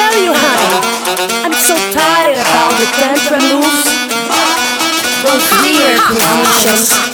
tell you, honey, I'm so tired about the tantrum moves. Those weird positions.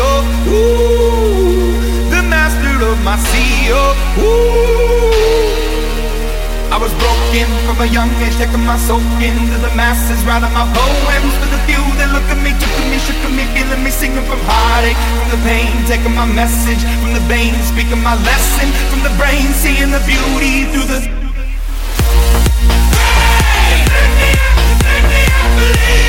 CEO. Ooh, the master of my CEO. Ooh. I was broken from a young age, taking my soul into the masses, writing my poems for the few that look at me, took at me, shook at me, feeling me, singing from heartache, from the pain, taking my message from the veins, speaking my lesson from the brain, seeing the beauty through the. Hey, take me up.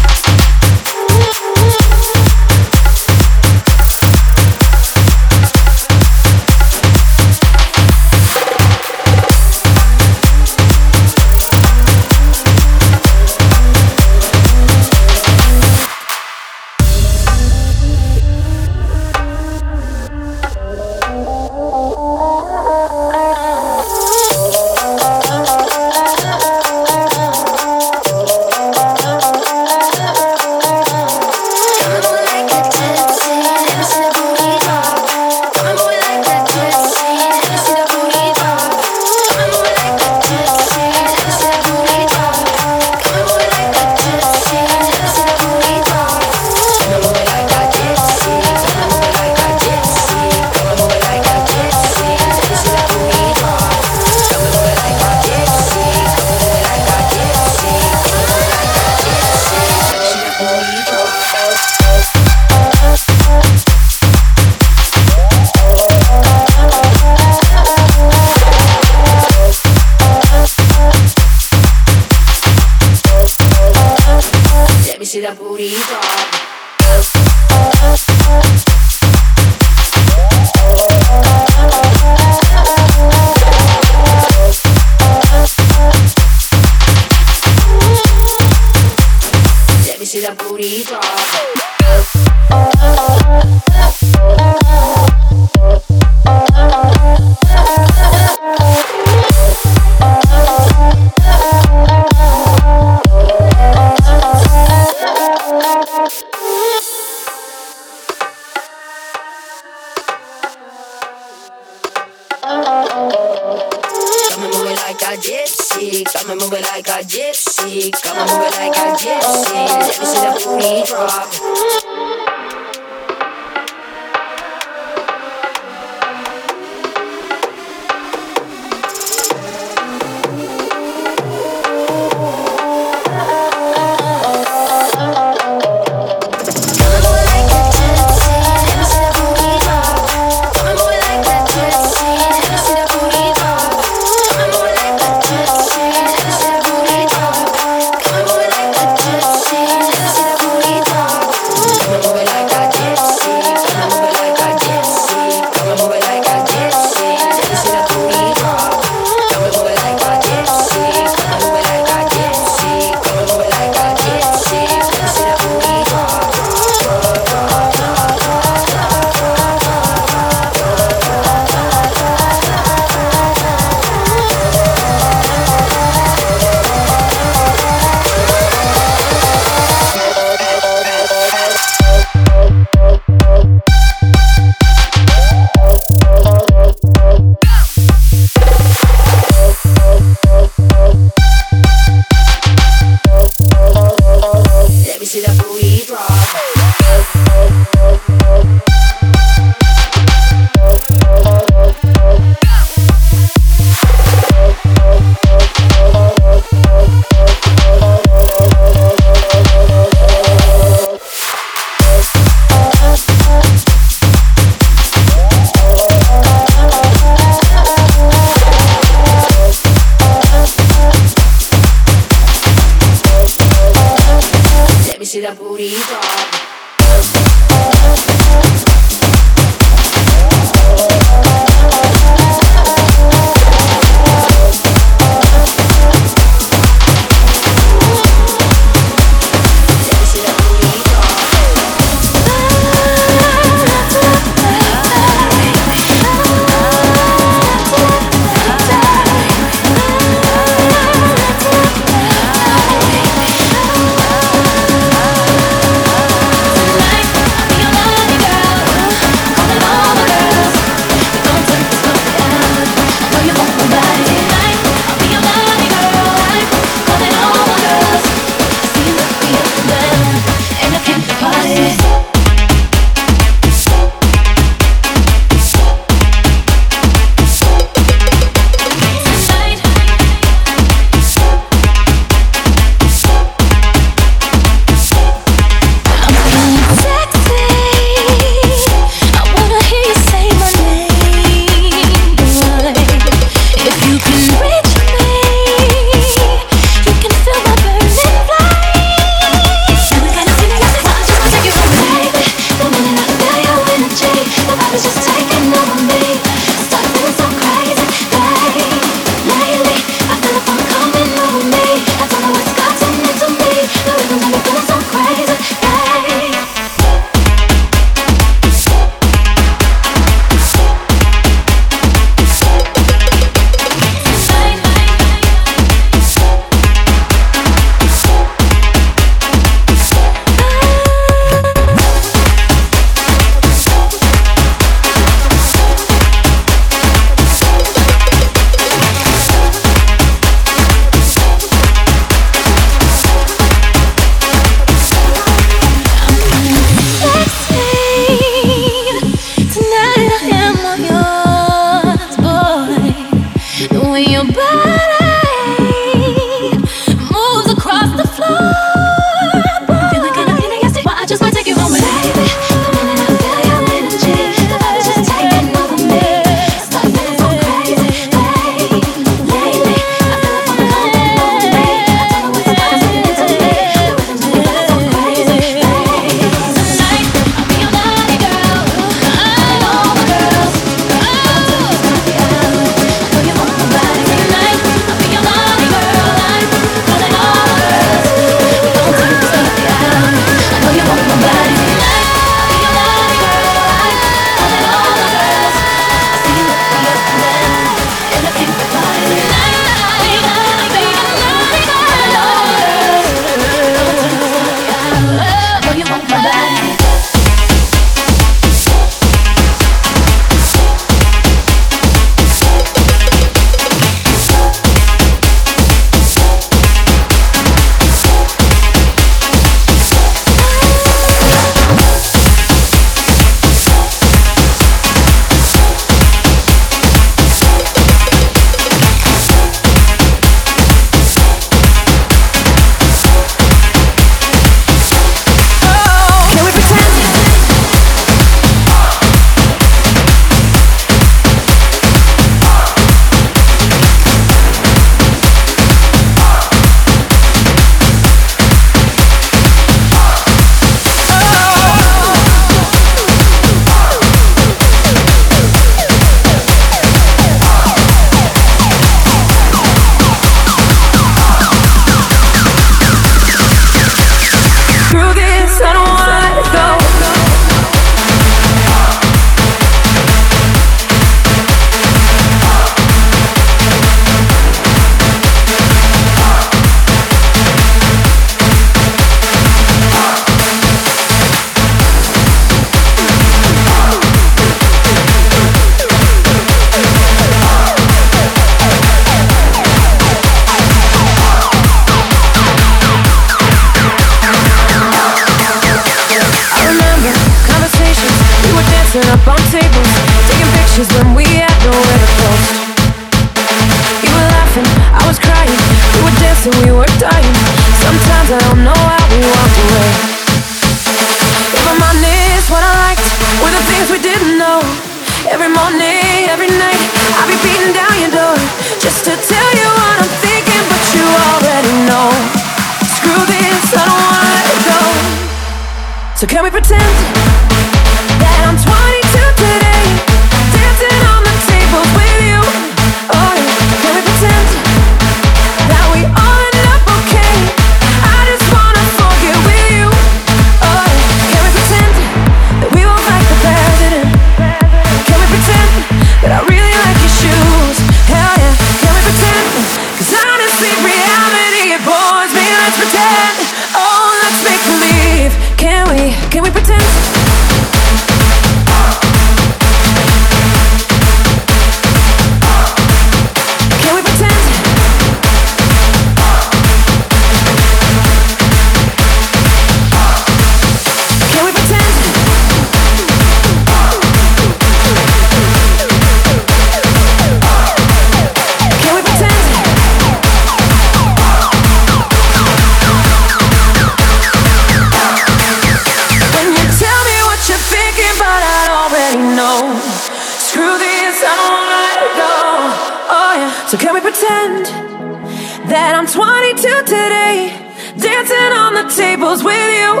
I'm 22 today, dancing on the tables with you.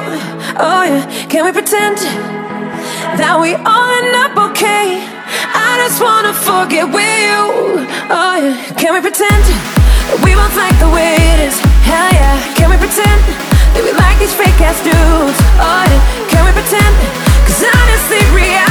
Oh, yeah, can we pretend that we all end up okay? I just wanna forget with you. Oh, yeah, can we pretend that we both like the way it is? Hell yeah, can we pretend that we like these fake ass dudes? Oh, yeah, can we pretend? Cause honestly, reality.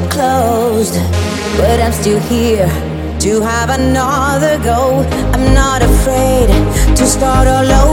closed, but I'm still here to have another go. I'm not afraid to start all over.